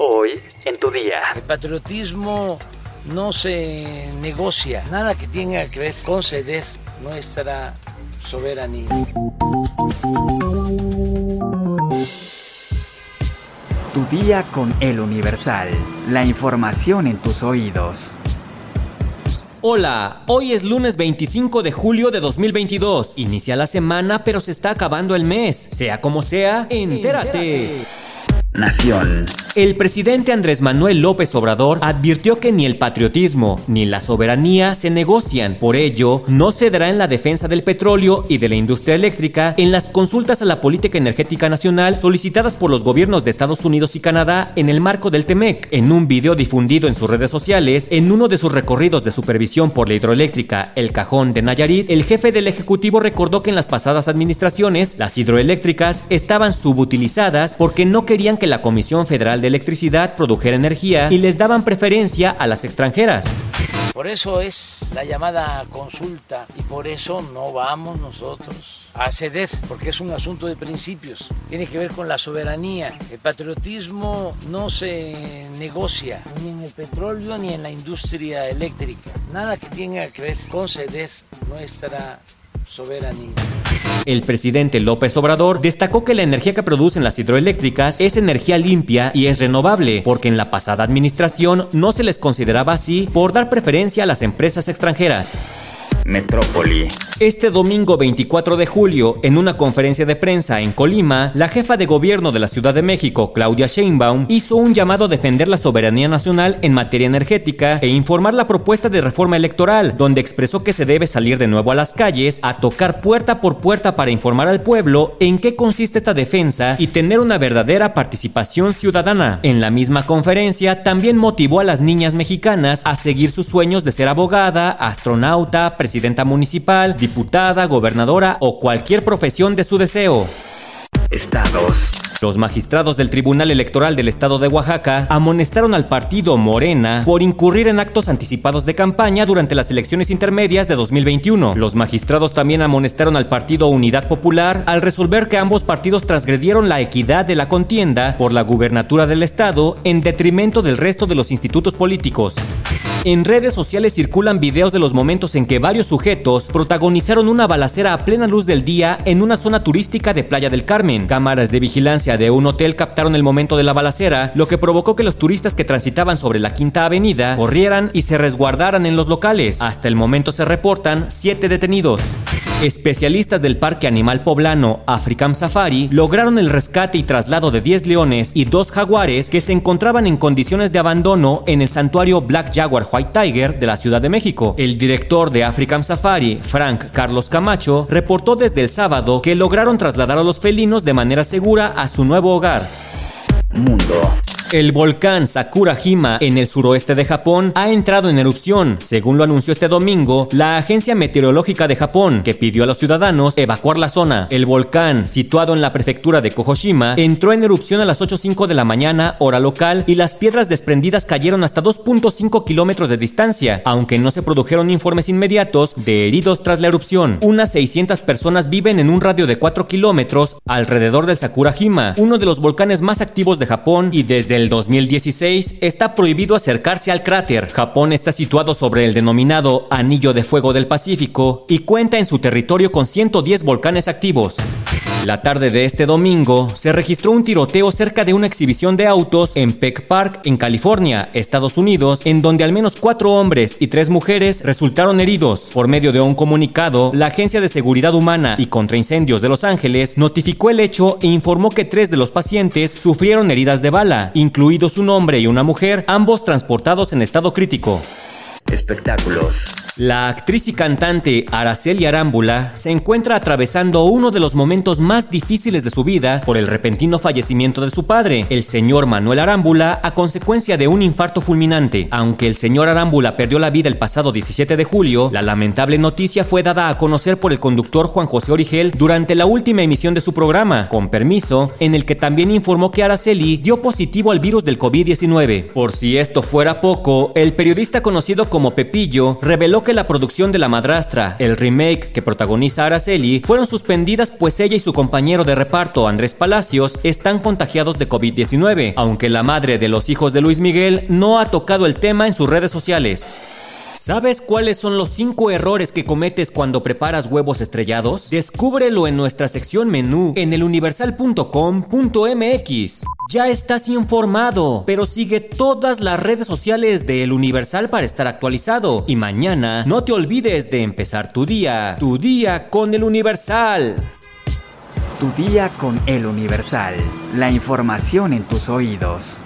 Hoy en tu día. El patriotismo no se negocia, nada que tenga que ver con ceder nuestra soberanía. Tu día con el Universal. La información en tus oídos. Hola, hoy es lunes 25 de julio de 2022. Inicia la semana, pero se está acabando el mes. Sea como sea, entérate. Nación. El presidente Andrés Manuel López Obrador advirtió que ni el patriotismo ni la soberanía se negocian. Por ello, no cederá en la defensa del petróleo y de la industria eléctrica en las consultas a la política energética nacional solicitadas por los gobiernos de Estados Unidos y Canadá en el marco del TEMEC. En un video difundido en sus redes sociales, en uno de sus recorridos de supervisión por la hidroeléctrica El Cajón de Nayarit, el jefe del Ejecutivo recordó que en las pasadas administraciones las hidroeléctricas estaban subutilizadas porque no querían que la Comisión Federal de Electricidad produjera energía y les daban preferencia a las extranjeras. Por eso es la llamada consulta y por eso no vamos nosotros a ceder, porque es un asunto de principios. Tiene que ver con la soberanía. El patriotismo no se negocia ni en el petróleo ni en la industria eléctrica. Nada que tenga que ver con ceder nuestra soberanía. El presidente López Obrador destacó que la energía que producen las hidroeléctricas es energía limpia y es renovable, porque en la pasada administración no se les consideraba así por dar preferencia a las empresas extranjeras. Metrópoli. Este domingo 24 de julio, en una conferencia de prensa en Colima, la jefa de gobierno de la Ciudad de México, Claudia Sheinbaum, hizo un llamado a defender la soberanía nacional en materia energética e informar la propuesta de reforma electoral, donde expresó que se debe salir de nuevo a las calles a tocar puerta por puerta para informar al pueblo en qué consiste esta defensa y tener una verdadera participación ciudadana. En la misma conferencia, también motivó a las niñas mexicanas a seguir sus sueños de ser abogada, astronauta, presidenta municipal, diputada, gobernadora o cualquier profesión de su deseo. Estados. Los magistrados del Tribunal Electoral del Estado de Oaxaca amonestaron al partido Morena por incurrir en actos anticipados de campaña durante las elecciones intermedias de 2021. Los magistrados también amonestaron al partido Unidad Popular al resolver que ambos partidos transgredieron la equidad de la contienda por la gubernatura del Estado en detrimento del resto de los institutos políticos. En redes sociales circulan videos de los momentos en que varios sujetos protagonizaron una balacera a plena luz del día en una zona turística de Playa del Carmen. Cámaras de vigilancia de un hotel captaron el momento de la balacera, lo que provocó que los turistas que transitaban sobre la Quinta Avenida corrieran y se resguardaran en los locales. Hasta el momento se reportan siete detenidos. Especialistas del Parque Animal Poblano African Safari lograron el rescate y traslado de 10 leones y dos jaguares que se encontraban en condiciones de abandono en el santuario Black Jaguar White Tiger de la Ciudad de México. El director de African Safari, Frank Carlos Camacho, reportó desde el sábado que lograron trasladar a los felinos de manera segura a su nuevo hogar. Mundo. El volcán Sakurajima en el suroeste de Japón ha entrado en erupción, según lo anunció este domingo la Agencia Meteorológica de Japón, que pidió a los ciudadanos evacuar la zona. El volcán, situado en la prefectura de Kohoshima, entró en erupción a las 8.05 de la mañana, hora local, y las piedras desprendidas cayeron hasta 2.5 kilómetros de distancia, aunque no se produjeron informes inmediatos de heridos tras la erupción. Unas 600 personas viven en un radio de 4 kilómetros alrededor del Sakurajima, uno de los volcanes más activos de Japón, y desde el 2016 está prohibido acercarse al cráter. Japón está situado sobre el denominado Anillo de Fuego del Pacífico y cuenta en su territorio con 110 volcanes activos. La tarde de este domingo se registró un tiroteo cerca de una exhibición de autos en Peck Park, en California, Estados Unidos, en donde al menos cuatro hombres y tres mujeres resultaron heridos. Por medio de un comunicado, la Agencia de Seguridad Humana y Contra Incendios de Los Ángeles notificó el hecho e informó que tres de los pacientes sufrieron heridas de bala, incluidos un hombre y una mujer, ambos transportados en estado crítico. Espectáculos. La actriz y cantante Araceli Arámbula se encuentra atravesando uno de los momentos más difíciles de su vida por el repentino fallecimiento de su padre, el señor Manuel Arámbula, a consecuencia de un infarto fulminante. Aunque el señor Arámbula perdió la vida el pasado 17 de julio, la lamentable noticia fue dada a conocer por el conductor Juan José Origel durante la última emisión de su programa, con permiso, en el que también informó que Araceli dio positivo al virus del COVID-19. Por si esto fuera poco, el periodista conocido como Pepillo reveló que la producción de La Madrastra, el remake que protagoniza Araceli, fueron suspendidas pues ella y su compañero de reparto, Andrés Palacios, están contagiados de COVID-19, aunque la madre de los hijos de Luis Miguel no ha tocado el tema en sus redes sociales. ¿Sabes cuáles son los 5 errores que cometes cuando preparas huevos estrellados? Descúbrelo en nuestra sección menú en eluniversal.com.mx. Ya estás informado, pero sigue todas las redes sociales de El Universal para estar actualizado. Y mañana no te olvides de empezar tu día, tu día con El Universal. Tu día con El Universal. La información en tus oídos.